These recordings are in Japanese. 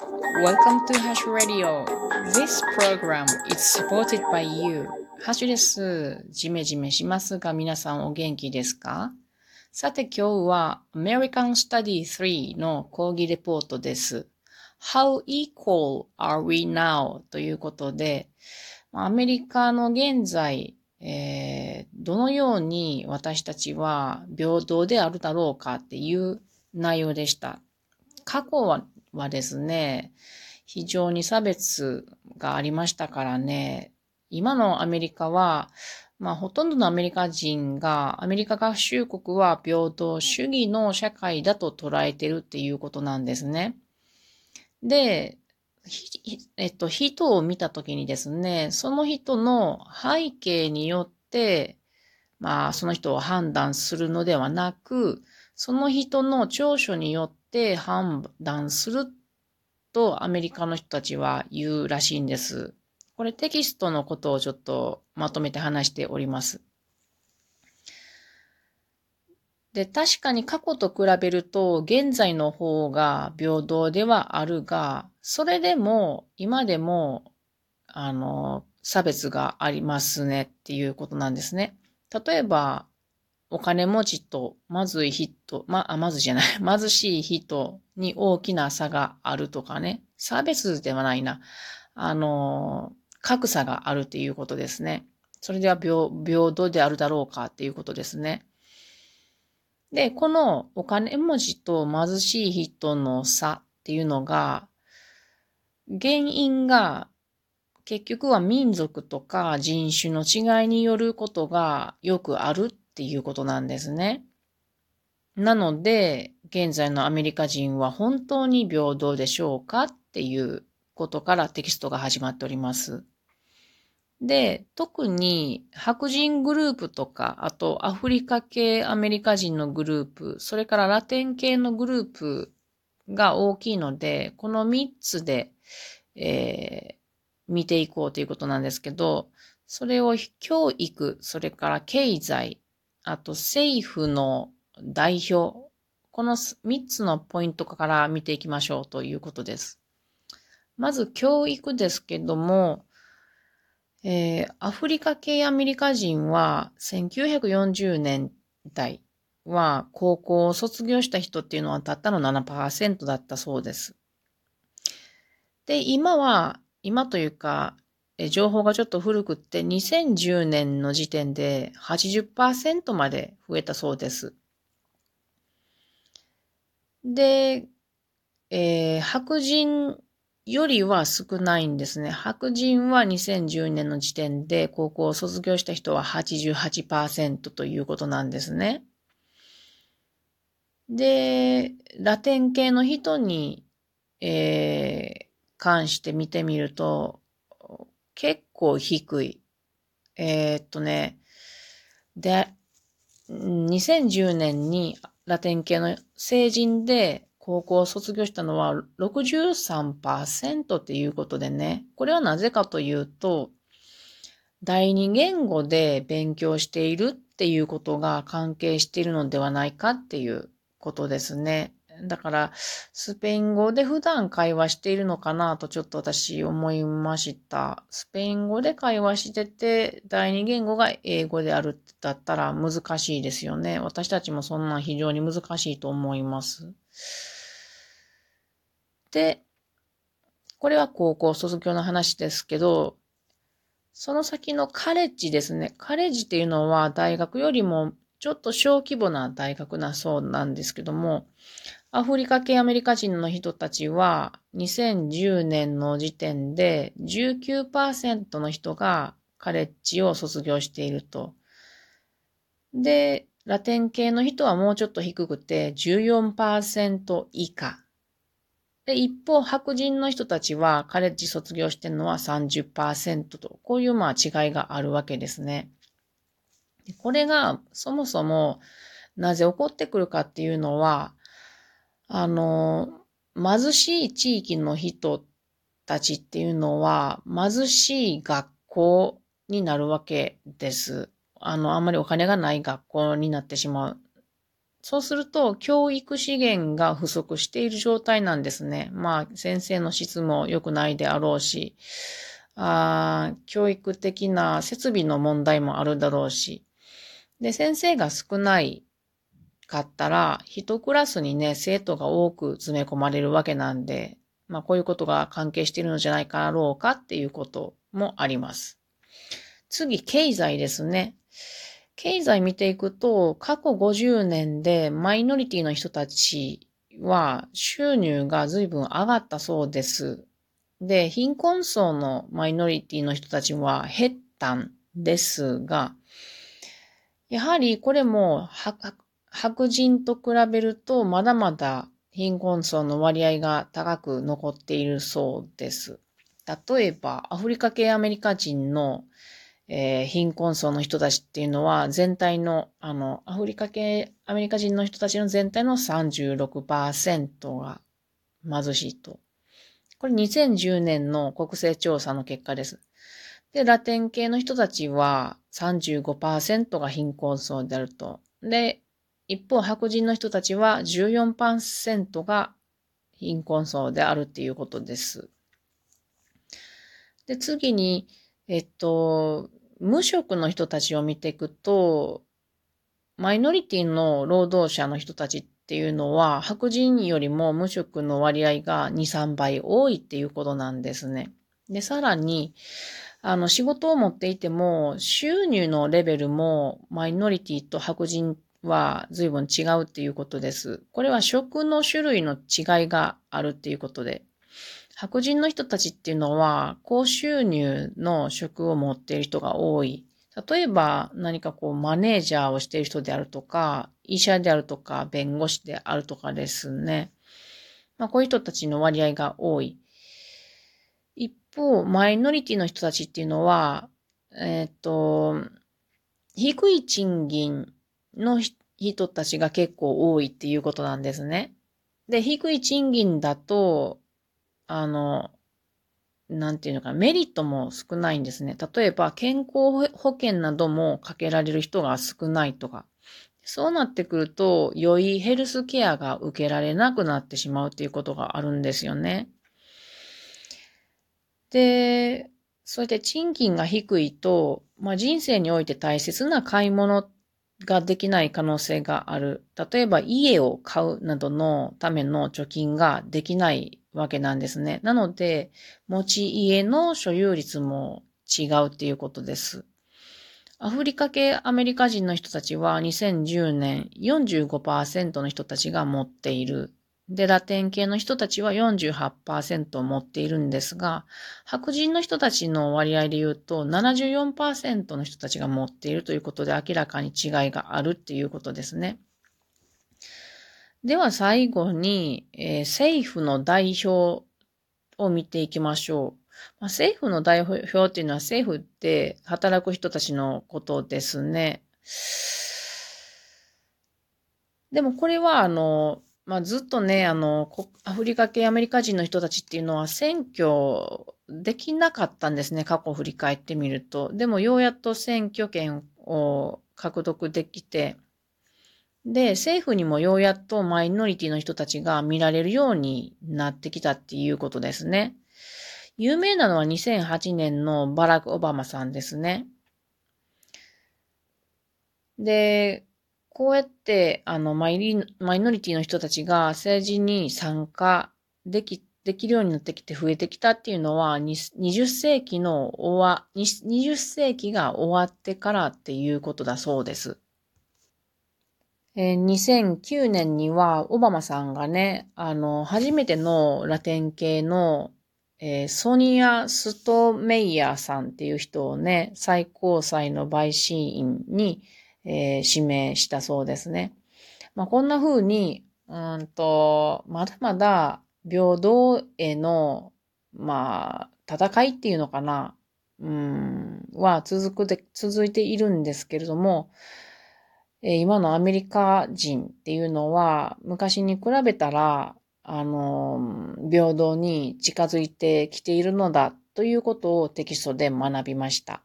Welcome to Hash Radio. This program is supported by you. ハッシュです。ジメジメしますが皆さんお元気ですか？さて今日は American Study 3の講義レポートです。How equal are we now? ということで、アメリカの現在、えー、どのように私たちは平等であるだろうかっていう内容でした。過去ははですね、非常に差別がありましたからね、今のアメリカは、まあ、ほとんどのアメリカ人が、アメリカ合衆国は平等主義の社会だと捉えてるっていうことなんですね。で、えっと、人を見たときにですね、その人の背景によって、まあ、その人を判断するのではなく、その人の長所によって判断するとアメリカの人たちは言うらしいんです。これテキストのことをちょっとまとめて話しております。で、確かに過去と比べると現在の方が平等ではあるが、それでも今でも、あの、差別がありますねっていうことなんですね。例えば、お金持ちとまずい人、ま、あ、まずじゃない、貧しい人に大きな差があるとかね。差別ではないな。あの、格差があるっていうことですね。それでは平平等であるだろうかっていうことですね。で、このお金持ちと貧しい人の差っていうのが、原因が結局は民族とか人種の違いによることがよくあるっていうことなんですね。なので、現在のアメリカ人は本当に平等でしょうかっていうことからテキストが始まっております。で、特に白人グループとか、あとアフリカ系アメリカ人のグループ、それからラテン系のグループが大きいので、この3つで、えー、見ていこうということなんですけど、それを教育、それから経済、あと政府の代表、この3つのポイントから見ていきましょうということです。まず教育ですけども、えー、アフリカ系アメリカ人は1940年代は高校を卒業した人っていうのはたったの7%だったそうです。で、今は、今というか、情報がちょっと古くって2010年の時点で80%まで増えたそうです。で、えー、白人よりは少ないんですね。白人は2010年の時点で高校を卒業した人は88%ということなんですね。で、ラテン系の人に、えー、関して見てみると、結構低い。えー、っとね、で、2010年にラテン系の成人で高校を卒業したのは63%っていうことでね、これはなぜかというと、第二言語で勉強しているっていうことが関係しているのではないかっていうことですね。だから、スペイン語で普段会話しているのかなとちょっと私思いました。スペイン語で会話してて、第二言語が英語であるってだったら難しいですよね。私たちもそんな非常に難しいと思います。で、これは高校卒業の話ですけど、その先のカレッジですね。カレッジっていうのは大学よりもちょっと小規模な大学なそうなんですけども、アフリカ系アメリカ人の人たちは2010年の時点で19%の人がカレッジを卒業していると。で、ラテン系の人はもうちょっと低くて14%以下。で、一方、白人の人たちはカレッジ卒業してるのは30%と、こういうまあ違いがあるわけですね。これがそもそもなぜ起こってくるかっていうのは、あの、貧しい地域の人たちっていうのは、貧しい学校になるわけです。あの、あんまりお金がない学校になってしまう。そうすると、教育資源が不足している状態なんですね。まあ、先生の質も良くないであろうし、あ教育的な設備の問題もあるだろうし。で、先生が少ないかったら、一クラスにね、生徒が多く詰め込まれるわけなんで、まあ、こういうことが関係しているのじゃないかろうかっていうこともあります。次、経済ですね。経済見ていくと、過去50年でマイノリティの人たちは収入が随分上がったそうです。で、貧困層のマイノリティの人たちは減ったんですが、やはりこれも白人と比べるとまだまだ貧困層の割合が高く残っているそうです。例えば、アフリカ系アメリカ人のえー、貧困層の人たちっていうのは全体の、あの、アフリカ系アメリカ人の人たちの全体の36%が貧しいと。これ2010年の国勢調査の結果です。で、ラテン系の人たちは35%が貧困層であると。で、一方白人の人たちは14%が貧困層であるっていうことです。で、次に、えっと、無職の人たちを見ていくと、マイノリティの労働者の人たちっていうのは、白人よりも無職の割合が2、3倍多いっていうことなんですね。で、さらに、あの、仕事を持っていても、収入のレベルもマイノリティと白人は随分違うっていうことです。これは職の種類の違いがあるっていうことで、白人の人たちっていうのは、高収入の職を持っている人が多い。例えば何かこうマネージャーをしている人であるとか、医者であるとか、弁護士であるとかですね。まあこういう人たちの割合が多い。一方、マイノリティの人たちっていうのは、えっ、ー、と、低い賃金の人たちが結構多いっていうことなんですね。で、低い賃金だと、あの、なんていうのかメリットも少ないんですね。例えば、健康保険などもかけられる人が少ないとか。そうなってくると、良いヘルスケアが受けられなくなってしまうっていうことがあるんですよね。で、それで賃金が低いと、まあ、人生において大切な買い物ができない可能性がある。例えば家を買うなどのための貯金ができないわけなんですね。なので、持ち家の所有率も違うっていうことです。アフリカ系アメリカ人の人たちは2010年45%の人たちが持っている。で、ラテン系の人たちは48%持っているんですが、白人の人たちの割合で言うと74%の人たちが持っているということで明らかに違いがあるっていうことですね。では最後に、えー、政府の代表を見ていきましょう。まあ、政府の代表っていうのは政府って働く人たちのことですね。でもこれはあの、まあ、ずっとね、あの、アフリカ系アメリカ人の人たちっていうのは選挙できなかったんですね。過去を振り返ってみると。でもようやっと選挙権を獲得できて、で、政府にもようやっとマイノリティの人たちが見られるようになってきたっていうことですね。有名なのは2008年のバラク・オバマさんですね。で、こうやって、あのマイリ、マイノリティの人たちが政治に参加でき、できるようになってきて増えてきたっていうのは、20世紀の終わ、20世紀が終わってからっていうことだそうです。え、2009年には、オバマさんがね、あの、初めてのラテン系の、えー、ソニア・ストメイヤーさんっていう人をね、最高裁の陪審員に、えー、指名したそうですね。まあ、こんな風に、うんと、まだまだ平等への、まあ、戦いっていうのかな、うん、は続くで、続いているんですけれども、え今のアメリカ人っていうのは、昔に比べたら、あの、平等に近づいてきているのだということをテキストで学びました。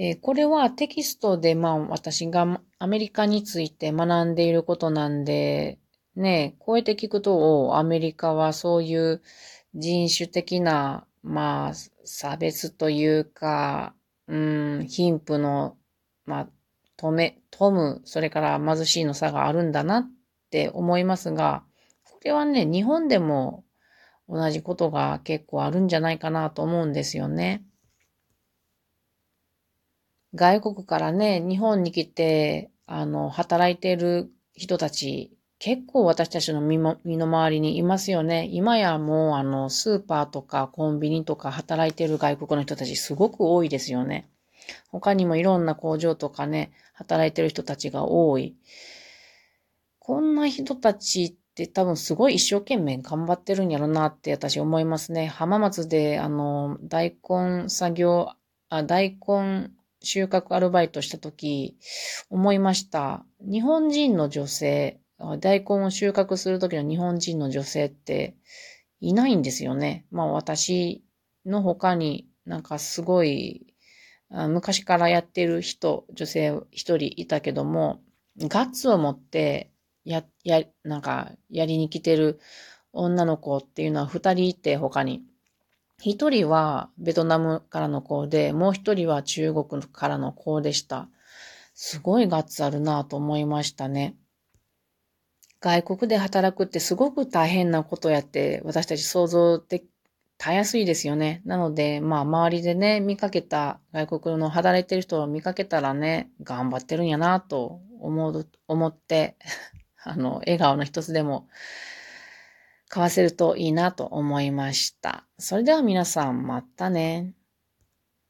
えー、これはテキストで、まあ私がアメリカについて学んでいることなんで、ね、こうやって聞くと、アメリカはそういう人種的な、まあ、差別というか、うん、貧富の、まあ、止め、富む、それから貧しいの差があるんだなって思いますが、これはね、日本でも同じことが結構あるんじゃないかなと思うんですよね。外国からね、日本に来て、あの、働いている人たち、結構私たちの身も身の回りにいますよね。今やもう、あの、スーパーとかコンビニとか働いている外国の人たちすごく多いですよね。他にもいろんな工場とかね、働いてる人たちが多い。こんな人たちって多分すごい一生懸命頑張ってるんやろなって私思いますね。浜松であの、大根作業、あ大根収穫アルバイトした時、思いました。日本人の女性、大根を収穫する時の日本人の女性っていないんですよね。まあ私の他になんかすごい昔からやってる人、女性一人いたけども、ガッツを持って、や、や、なんか、やりに来てる女の子っていうのは二人いて、他に。一人はベトナムからの子で、もう一人は中国からの子でした。すごいガッツあるなと思いましたね。外国で働くってすごく大変なことやって私たち想像でたやすいですよね。なので、まあ、周りでね、見かけた、外国の働いてる人を見かけたらね、頑張ってるんやなと思う、思って、あの、笑顔の一つでも買わせるといいなと思いました。それでは皆さん、またね。